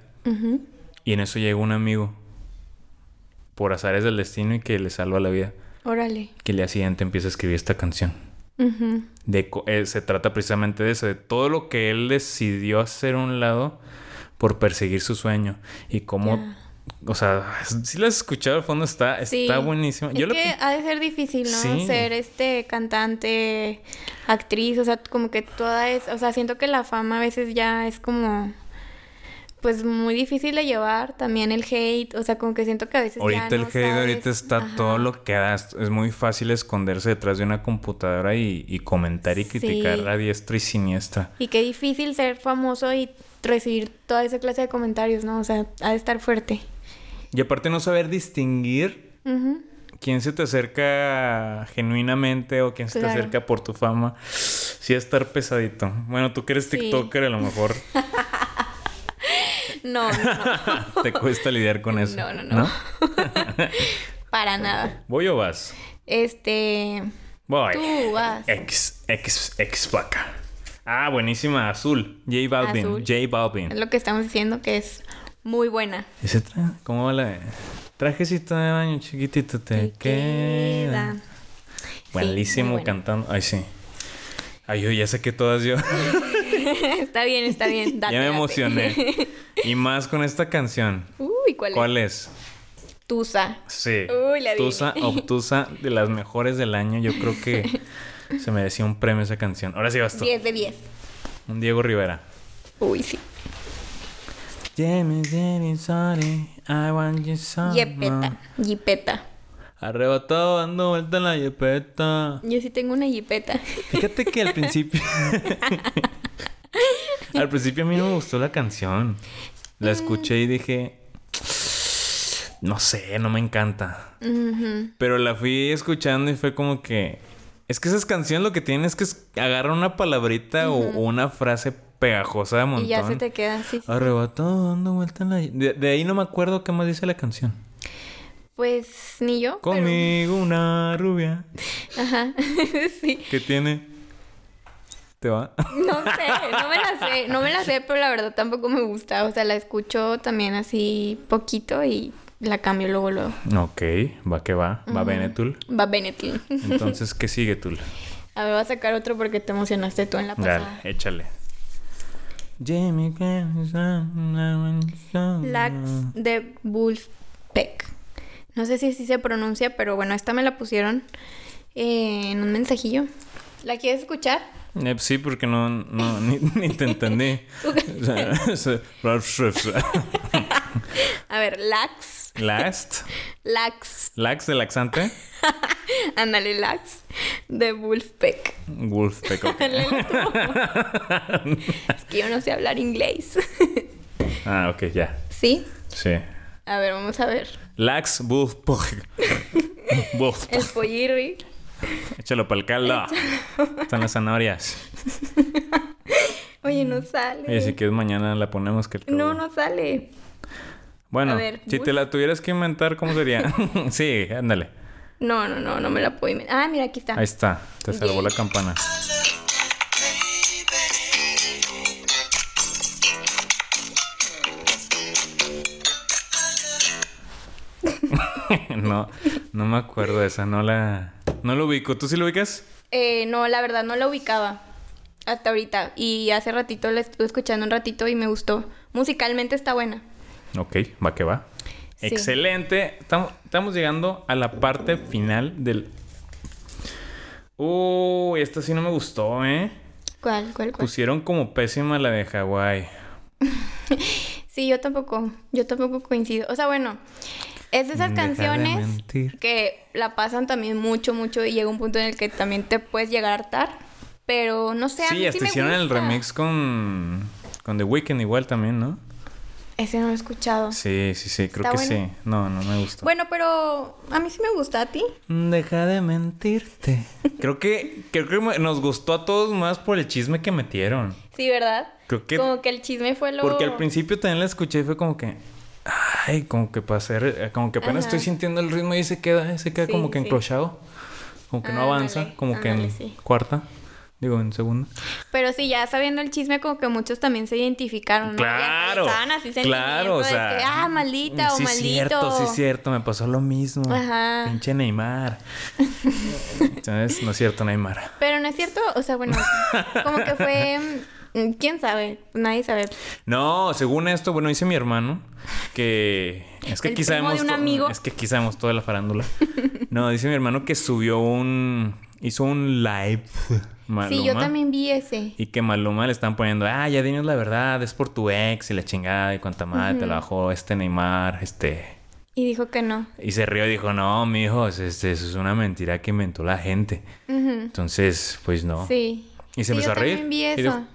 S3: Y en eso llegó un amigo. Por azares del destino y que le salva la vida.
S2: Órale.
S3: Que el día siguiente empieza a escribir esta canción. De, eh, se trata precisamente de eso, de todo lo que él decidió hacer a un lado por perseguir su sueño. Y cómo. O sea, si lo has escuchado al fondo, está,
S2: Sí.
S3: está buenísimo.
S2: Es
S3: Yo lo
S2: que ha de ser difícil, ¿no?
S3: Sí.
S2: Ser este cantante, actriz, o sea, como que toda es, o sea, siento que la fama a veces ya es como pues muy difícil de llevar, también el hate, o sea, como que siento que a veces
S3: Ahorita
S2: ya
S3: el
S2: no
S3: hate, ahorita
S2: sabes-
S3: está
S2: Ajá.
S3: todo lo que da. Es es muy fácil esconderse detrás de una computadora y, y comentar y
S2: Sí.
S3: criticar a diestra y siniestra.
S2: Y qué difícil ser famoso y recibir toda esa clase de comentarios, ¿no? O sea, ha de estar fuerte.
S3: Y aparte no saber distinguir quién se te acerca genuinamente o quién se te acerca por tu fama. Sí, estar pesadito. Bueno, tú que eres
S2: Sí.
S3: TikToker, a lo mejor
S2: No, no, no.
S3: te cuesta lidiar con eso.
S2: No, no, no. Para nada.
S3: ¿Voy o vas?
S2: Este,
S3: Voy.
S2: Tú vas.
S3: X, X, X placa. Ah, buenísima, azul. J Balvin.
S2: Azul.
S3: J
S2: es
S3: Balvin.
S2: lo que estamos diciendo que es muy buena.
S3: ¿Ese tra- ¿Cómo va la de... Trajecito de baño chiquitito te,
S2: Te
S3: queda.
S2: queda.
S3: Buenísimo cantando. Ay, sí. Ay, yo ya sé que todas yo.
S2: está bien, está bien. Date,
S3: ya me
S2: date.
S3: emocioné. y más con esta canción.
S2: Uy, ¿cuál,
S3: ¿Cuál es?
S2: es? Tusa.
S3: Sí.
S2: Uy, la.
S3: Tusa Obtusa, de las mejores del año. Yo creo que se merecía un premio esa canción. Ahora sí vas tú.
S2: 10 de 10.
S3: Un Diego Rivera.
S2: Uy, sí.
S3: Jamie, Jamie, sorry, I want you so
S2: Yepeta.
S3: much.
S2: Yipeta.
S3: Arrebatado dando vuelta en la yepeta.
S2: Yo sí tengo una yipeta.
S3: Fíjate que al principio. al principio a mí no me gustó la canción. La escuché y dije. No sé, no me encanta. Pero la fui escuchando y fue como que. Es que esas canciones lo que tienen es que agarran una palabrita o, o una frase pegajosa de montón.
S2: Y ya se te queda así.
S3: Arrebatado dando vuelta en la. De, de ahí no me acuerdo qué más dice la canción.
S2: Pues ni yo. pero-
S3: Conmigo una rubia
S2: Ajá. sí.
S3: que tiene. ¿Te va?
S2: No sé, no me la sé, no me la sé, pero la verdad tampoco me gusta. O sea, la escucho también así poquito y la cambio luego luego.
S3: ok, va que va. Va Benetul.
S2: Va Benetlin.
S3: Entonces, ¿qué sigue, Tul?
S2: A ver, voy a sacar otro porque te emocionaste tú en la
S3: Dale,
S2: pasada.
S3: échale. Jamie
S2: Lax de Wolfpack. No sé si así se pronuncia, pero bueno, esta me la pusieron eh, en un mensajillo. ¿La quieres escuchar?
S3: Eh, sí, porque no, no ni, ni te entendí.
S2: A ver, Lax.
S3: Last.
S2: Lax.
S3: Lax de laxante.
S2: Ándale, Lax de Wolfpack.
S3: Wolfpack, ok.
S2: Es que yo no sé hablar inglés.
S3: Ah, ok, ya.
S2: ¿Sí?
S3: Sí.
S2: A ver, vamos a ver.
S3: Lax Wolfpack.
S2: El
S3: Wolfpack.
S2: pollirri.
S3: Échalo para el caldo. Están las zanahorias.
S2: Oye, no sale.
S3: Oye, si quieres mañana la ponemos que el
S2: No, no sale.
S3: Bueno,
S2: ver,
S3: si te la tuvieras que inventar, ¿cómo sería? sí, ándale.
S2: No, no, no, no me la puedo inventar. Ah, mira, aquí está.
S3: Ahí está. Te salvó la campana. no, no me acuerdo de esa. No la... No lo ubico. ¿Tú sí lo ubicas?
S2: Eh, no, la verdad no la ubicaba hasta ahorita. Y hace ratito la estuve escuchando un ratito y me gustó. Musicalmente está buena.
S3: Ok, va que va.
S2: Sí.
S3: Excelente. Estamos, estamos llegando a la parte final del... Uy, esta sí no me gustó, ¿eh?
S2: ¿Cuál, cuál, cuál?
S3: Pusieron como pésima la de Hawái.
S2: Sí, yo tampoco, yo tampoco coincido. O sea, bueno, es de esas
S3: Deja de
S2: canciones
S3: mentir.
S2: que la pasan también mucho, mucho y llega un punto en el que también te puedes llegar a hartar. Pero no sé, a
S3: Sí,
S2: mí
S3: hasta
S2: sí me
S3: hicieron el
S2: gusta.
S3: remix con, con The Weeknd igual también, ¿no?
S2: Ese no lo he escuchado.
S3: Sí, sí, sí, creo
S2: ¿Está
S3: que
S2: bueno?
S3: sí. No, no me gustó.
S2: Bueno, pero a mí sí me gusta a ti.
S3: Deja de mentirte. Creo que, creo que nos gustó a todos más por el chisme que metieron.
S2: Sí, ¿verdad?
S3: Creo que-
S2: Como que el chisme fue lo...
S3: Porque al principio también la escuché y fue como que. Ay, como que para hacer. eh, Como que apenas
S2: Ajá.
S3: estoy sintiendo el ritmo y se queda, se queda
S2: Sí,
S3: como que
S2: sí.
S3: encrochado. Como que no avanza. Como que en
S2: sí.
S3: cuarta. Digo, en segunda.
S2: Pero sí, ya sabiendo el chisme, como que muchos también se identificaron, ¿no?
S3: Claro.
S2: Estaban así
S3: Claro, o sea.
S2: que, ah, maldita o
S3: sí,
S2: maldito.
S3: cierto, sí, cierto. Me pasó lo mismo.
S2: Ajá.
S3: Pinche Neymar. ¿Sabes? No es cierto, Neymar.
S2: Pero no es cierto, o sea, bueno, como que fue... mm, ¿Quién sabe? Nadie sabe.
S3: No, según esto, bueno, dice mi hermano que es que
S2: El
S3: aquí sabemos
S2: de un
S3: to-
S2: amigo.
S3: es que aquí sabemos toda la farándula. No, dice mi hermano que subió un hizo un live Maluma.
S2: Sí, yo también vi ese.
S3: Y que Maluma le están poniendo, ah, ya dinos la verdad, es por tu ex y la chingada y cuánta madre te la bajó este Neymar, este.
S2: Y dijo que no.
S3: Y se rió y dijo, no, es- este, eso es una mentira que inventó la gente. Entonces, pues no.
S2: Sí.
S3: Y se
S2: Sí,
S3: empezó
S2: yo
S3: a reír.
S2: también vi
S3: Y
S2: eso.
S3: dijo-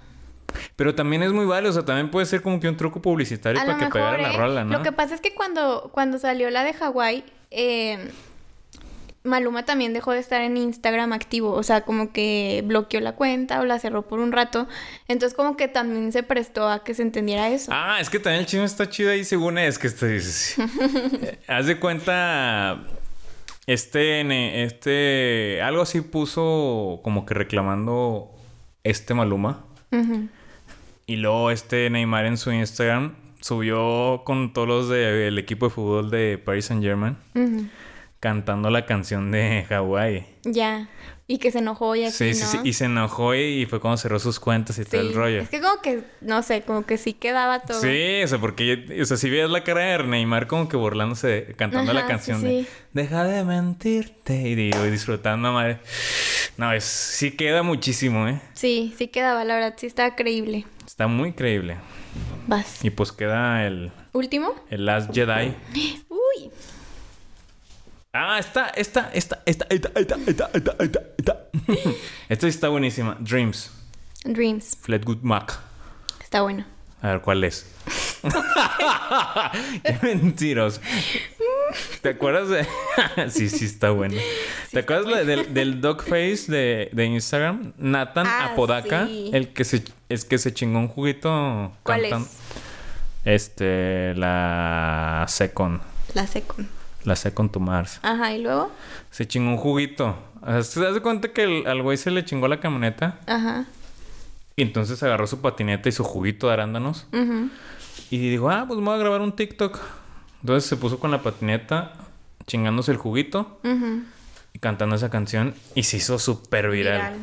S3: Pero también es muy válido, o sea, también puede ser como que un truco publicitario
S2: A
S3: para que pegara la
S2: ¿eh?
S3: rola, ¿no?
S2: Lo que pasa es que cuando, cuando salió la de Hawái, eh, Maluma también dejó de estar en Instagram activo. O sea, como que bloqueó la cuenta o la cerró por un rato. Entonces, como que también se prestó a que se entendiera eso.
S3: Ah, es que también el chisme está chido ahí según es que este haz de cuenta este este algo así puso como que reclamando este Maluma
S2: Ujú.
S3: Y luego este Neymar en su Instagram subió con todos los del equipo de fútbol de Paris Saint Germain cantando la canción de Hawái.
S2: Ya. Y que se enojó y así,
S3: Sí, sí,
S2: ¿no?
S3: sí. Y se enojó y, fue cuando cerró sus cuentas y todo el rollo.
S2: Es que como que, no sé, como que sí quedaba todo.
S3: Sí, o sea, porque, o sea, si veías la cara de Neymar como que burlándose, cantando la canción
S2: sí,
S3: de
S2: sí.
S3: Deja de mentirte y digo, y disfrutando, madre. No, es, sí queda muchísimo, ¿eh?
S2: Sí, sí quedaba, la verdad, sí estaba creíble.
S3: Está muy creíble.
S2: Vas.
S3: Y pues queda el,
S2: ¿Último?
S3: el Last Jedi.
S2: Uy.
S3: Ah, esta, esta, esta, esta, esta, esta, esta, esta, esta, esta. Esta está buenísima. Dreams,
S2: Dreams.
S3: Fleetwood Mac.
S2: Está bueno.
S3: A ver, ¿cuál es? Qué mentiros. ¿Te acuerdas de...? sí, sí, está bueno. ¿Te acuerdas del, del dogface de, de Instagram? Nathan
S2: Ah,
S3: Apodaca.
S2: sí.
S3: El que se... Es que se chingó un juguito
S2: ¿Cuál
S3: cantando.
S2: es?
S3: Este... La Second.
S2: La second.
S3: La Second to Mars.
S2: Ajá, ¿y luego?
S3: Se chingó un juguito. ¿Se das cuenta que el- al güey se le chingó la camioneta?
S2: Ajá.
S3: Y entonces agarró su patineta y su juguito de arándanos.
S2: Ujú.
S3: Y dijo, ah, pues me voy a grabar un TikTok. Entonces se puso con la patineta, chingándose el juguito y cantando esa canción. Y se hizo súper viral.
S2: Viral.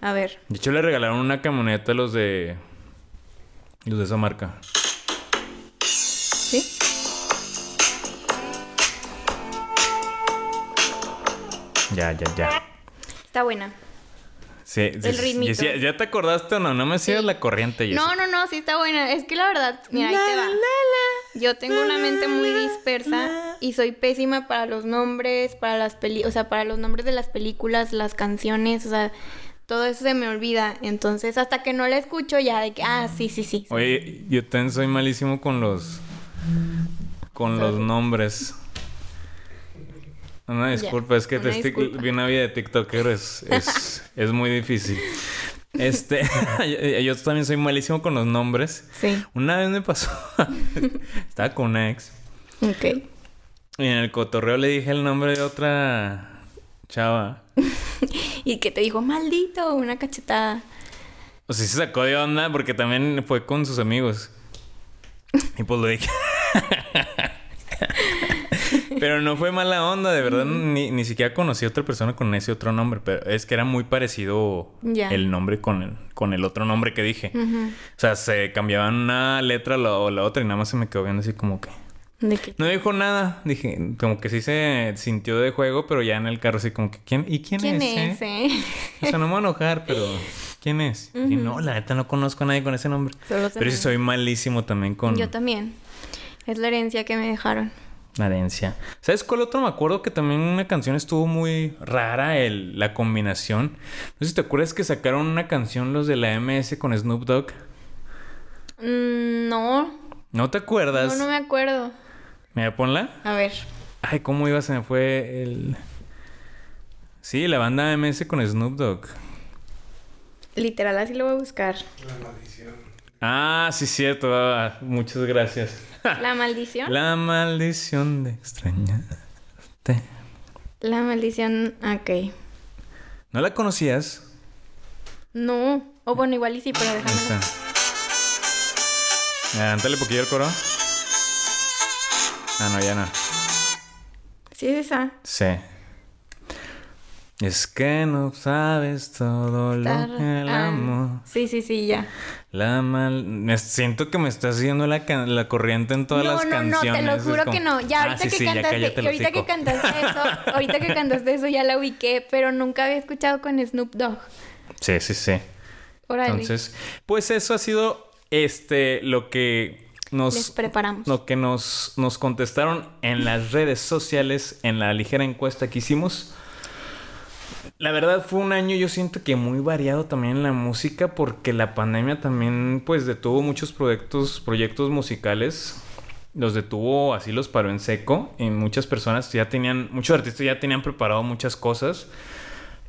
S2: A ver.
S3: De hecho, le regalaron una camioneta a los de. Los de esa marca.
S2: ¿Sí?
S3: Ya, ya, ya.
S2: Está buena.
S3: Sí,
S2: El
S3: sí.
S2: ritmito.
S3: ¿Ya te acordaste o no? No me sigas la corriente, Jessy.
S2: No, no, no, sí está buena. Es que la verdad, mira, ahí te va. Yo tengo una mente muy dispersa y soy pésima para los nombres, para las peli, o sea, para los nombres de las películas, las canciones, o sea, todo eso se me olvida. Entonces, hasta que no la escucho ya de que, ah, sí, sí, sí.
S3: Oye, yo también soy malísimo con los. Con los nombres. Una disculpa, es que
S2: una
S3: te vi una vida de TikToker, es, es, es muy difícil. Este, yo, yo también soy malísimo con los nombres.
S2: Sí.
S3: Una vez me pasó, estaba con una ex
S2: Ok.
S3: y en el cotorreo le dije el nombre de otra chava.
S2: Y que te dijo, maldito, una cachetada.
S3: O sea, sí se sacó de onda porque también fue con sus amigos. Y pues lo dije. Pero no fue mala onda, de verdad, ni, ni siquiera conocí a otra persona con ese otro nombre, pero es que era muy parecido el nombre con el, con el otro nombre que dije. O sea, se cambiaban una letra o la otra y nada más se me quedó viendo así como que...
S2: ¿De qué?
S3: No dijo nada, dije, como que sí se sintió de juego, pero ya en el carro así como que, ¿quién? ¿Y quién,
S2: ¿Quién
S3: es?
S2: es,
S3: eh?
S2: eh?
S3: O sea, no me voy a enojar, pero ¿quién es? Y no, la neta no conozco a nadie con ese nombre.
S2: Solo
S3: Pero sí soy malísimo también con
S2: Yo también. Es la herencia que me dejaron.
S3: La herencia. ¿Sabes cuál otro? Me acuerdo que también una canción estuvo muy rara, el, la combinación. No sé si te acuerdas que sacaron una canción los de la MS con Snoop Dogg.
S2: Mm, no,
S3: ¿No te acuerdas?
S2: no, no me acuerdo.
S3: Mira, ponla.
S2: A ver.
S3: Ay, ¿cómo iba? Se me fue el... Sí, la banda MS con Snoop Dogg.
S2: Literal, así lo voy a buscar.
S4: La maldición.
S3: Ah, sí, cierto. ah, muchas gracias.
S2: ¿La maldición?
S3: La maldición de extrañarte.
S2: La maldición. Ok.
S3: ¿No la conocías?
S2: No. O bueno, igual y sí, pero
S3: Ahí
S2: déjame.
S3: está. Adelántale poquillo el coro. Ah, no, ya no.
S2: Sí, es esa.
S3: Sí. Es que no sabes todo lo
S2: Está-
S3: que el
S2: ah,
S3: amor.
S2: Sí, sí, sí, ya.
S3: La mal. Me siento que me está haciendo la, can- la corriente en todas
S2: no,
S3: las
S2: no,
S3: canciones.
S2: no, te lo juro
S3: como-
S2: que no. Ya
S3: Ah,
S2: ahorita
S3: sí,
S2: que
S3: sí,
S2: cantaste, ahorita que cantaste eso, ahorita que cantaste eso ya la ubiqué, pero nunca había escuchado con Snoop Dogg.
S3: Sí, sí, sí.
S2: Órale.
S3: Entonces, pues eso ha sido este lo que nos
S2: Les preparamos.
S3: lo que nos, nos contestaron en las redes sociales en la ligera encuesta que hicimos. La verdad fue un año yo siento que muy variado también en la música porque la pandemia también pues detuvo muchos proyectos proyectos musicales. Los detuvo, así los paró en seco y muchas personas ya tenían, muchos artistas ya tenían preparado muchas cosas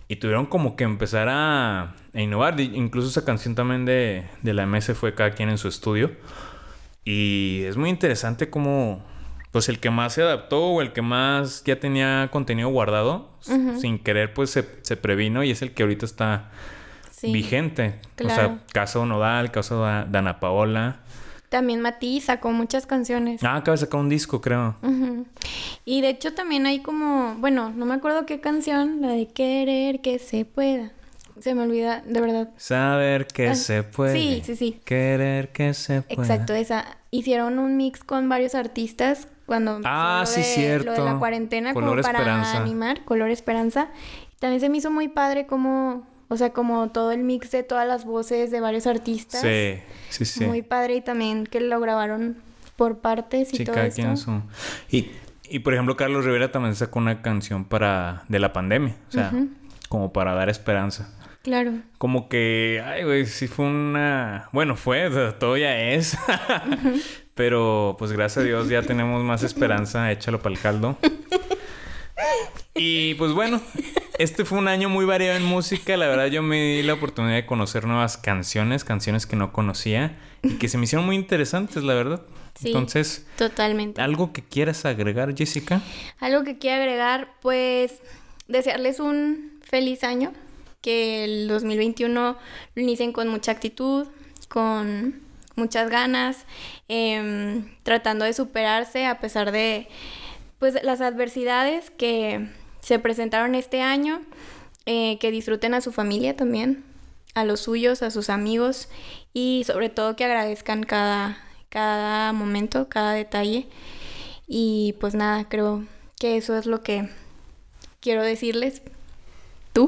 S3: y tuvieron como que empezar a, innovar. Incluso esa canción también de, de la MS fue cada quien en su estudio. Y es muy interesante cómo, pues el que más se adaptó o el que más ya tenía contenido guardado, sin querer, pues se, se previno y es el que ahorita está
S2: Sí.
S3: vigente. O
S2: claro.
S3: sea, caso Nodal, caso da- Dana Paola.
S2: también Mati sacó muchas canciones.
S3: Ah, acaba de sacar un disco, creo.
S2: Y de hecho también hay como, bueno, no me acuerdo qué canción, la de querer que se pueda. Se me olvida, de verdad.
S3: Saber que
S2: Ah,
S3: se puede.
S2: sí, sí, sí.
S3: Querer que se puede.
S2: Exacto, esa. Hicieron un mix con varios artistas cuando
S3: Ah,
S2: lo
S3: sí,
S2: de-
S3: cierto.
S2: Lo de la cuarentena
S3: Color
S2: como para
S3: Esperanza.
S2: animar, Color Esperanza. También se me hizo muy padre como, o sea, como todo el mix de todas las voces de varios artistas.
S3: Sí, sí, sí.
S2: Muy padre y también que lo grabaron por partes y
S3: Sí,
S2: todo
S3: cada
S2: esto.
S3: quien su... Y, y por ejemplo, Carlos Rivera también sacó una canción para... de la pandemia. O sea, como para dar esperanza.
S2: Claro.
S3: Como que, ay, güey, sí fue una... Bueno, fue, o sea, todo ya es. Pero, pues, gracias a Dios ya tenemos más esperanza. Échalo para el caldo. Y, pues, bueno, este fue un año muy variado en música. La verdad, yo me di la oportunidad de conocer nuevas canciones. Canciones que no conocía. Y que se me hicieron muy interesantes, la verdad.
S2: Sí.
S3: Entonces,
S2: Totalmente.
S3: ¿algo que quieras agregar, Jessica?
S2: Algo que quiero agregar, pues desearles un feliz año, que el 2021 lo inicien con mucha actitud, con muchas ganas, em, tratando de superarse a pesar de pues las adversidades que se presentaron este año, eh, que disfruten a su familia también, a los suyos, a sus amigos y sobre todo que agradezcan cada, cada momento, cada detalle. Y pues nada, creo que eso es lo que quiero decirles. ¿Tú?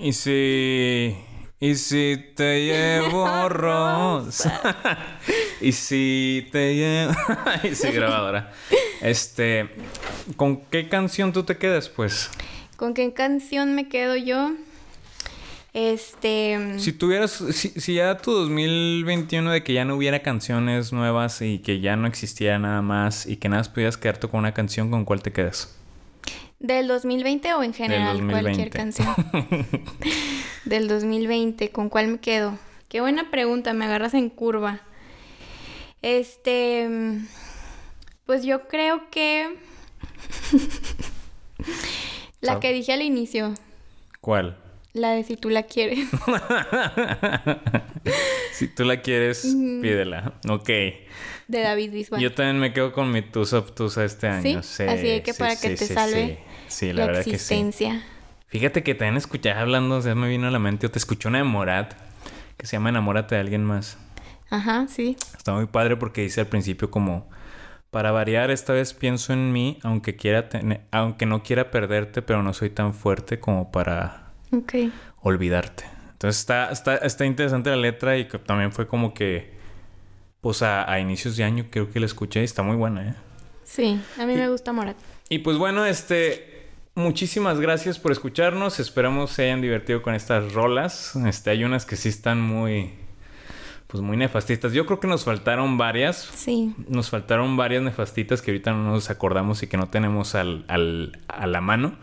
S3: Y si... Y si te llevo rosa. y si te llevo... y si grabadora. Este... ¿Con qué canción tú te quedas, pues?
S2: ¿Con qué canción me quedo yo? Este...
S3: Si tuvieras... Si, si ya tu 2021 de que ya no hubiera canciones nuevas y que ya no existiera nada más y que nada más pudieras quedarte con una canción, ¿con cuál te quedas?
S2: ¿Del 2020 o en general
S3: 2020.
S2: cualquier canción? Del 2020, ¿con cuál me quedo? Qué buena pregunta, me agarras en curva. Este, pues yo creo que la
S3: Sab-
S2: que dije al inicio,
S3: ¿Cuál?
S2: la de si tú la quieres.
S3: Si tú la quieres, pídela. Ok.
S2: de David Bisbal.
S3: Yo también me quedo con mi Tusa Obtusa este año.
S2: ¿Sí? Así de que para que te
S3: sí,
S2: salve
S3: Sí, la,
S2: la
S3: verdad que sí.
S2: existencia.
S3: Fíjate que también escuché hablando, o sea, me vino a la mente, yo te escuché una de Morat que se llama Enamórate de alguien más.
S2: Ajá, sí.
S3: Está muy padre porque dice al principio como para variar esta vez pienso en mí, aunque quiera tener, aunque no quiera perderte, pero no soy tan fuerte como para
S2: Ok.
S3: olvidarte. Entonces está, está, está interesante la letra y que también fue como que, pues a, a inicios de año creo que la escuché y está muy buena, ¿eh?
S2: Sí, a mí me gusta Morat.
S3: Y pues bueno, este, muchísimas gracias por escucharnos. Esperamos se hayan divertido con estas rolas. Este, hay unas que sí están muy, pues muy nefastistas. Yo creo que nos faltaron varias.
S2: Sí.
S3: Nos faltaron varias nefastitas que ahorita no nos acordamos y que no tenemos al, al- a la mano.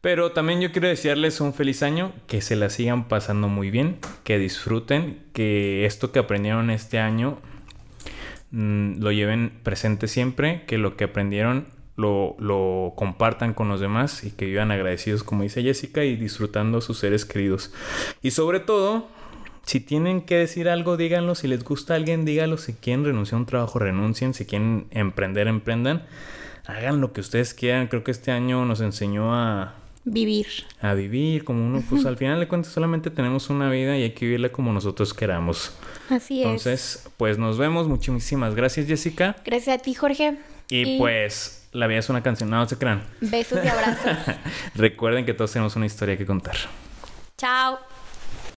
S3: Pero también yo quiero desearles un feliz año, que se la sigan pasando muy bien, que disfruten, que esto que aprendieron este año mm, lo lleven presente siempre, que lo que aprendieron lo, lo compartan con los demás y que vivan agradecidos, como dice Jessica, y disfrutando a sus seres queridos. Y sobre todo, si tienen que decir algo, díganlo. Si les gusta a alguien, díganlo. Si quieren renunciar a un trabajo, renuncien. Si quieren emprender, emprendan. Hagan lo que ustedes quieran. Creo que este año nos enseñó a,
S2: Vivir.
S3: a vivir como uno. Pues al final de cuentas solamente tenemos una vida y hay que vivirla como nosotros queramos.
S2: Así es.
S3: Entonces, pues nos vemos. Muchísimas gracias, Jessica.
S2: Gracias a ti, Jorge.
S3: Y, pues, la vida es una canción. No, no se crean.
S2: Besos y abrazos.
S3: Recuerden que todos tenemos una historia que contar.
S2: Chao.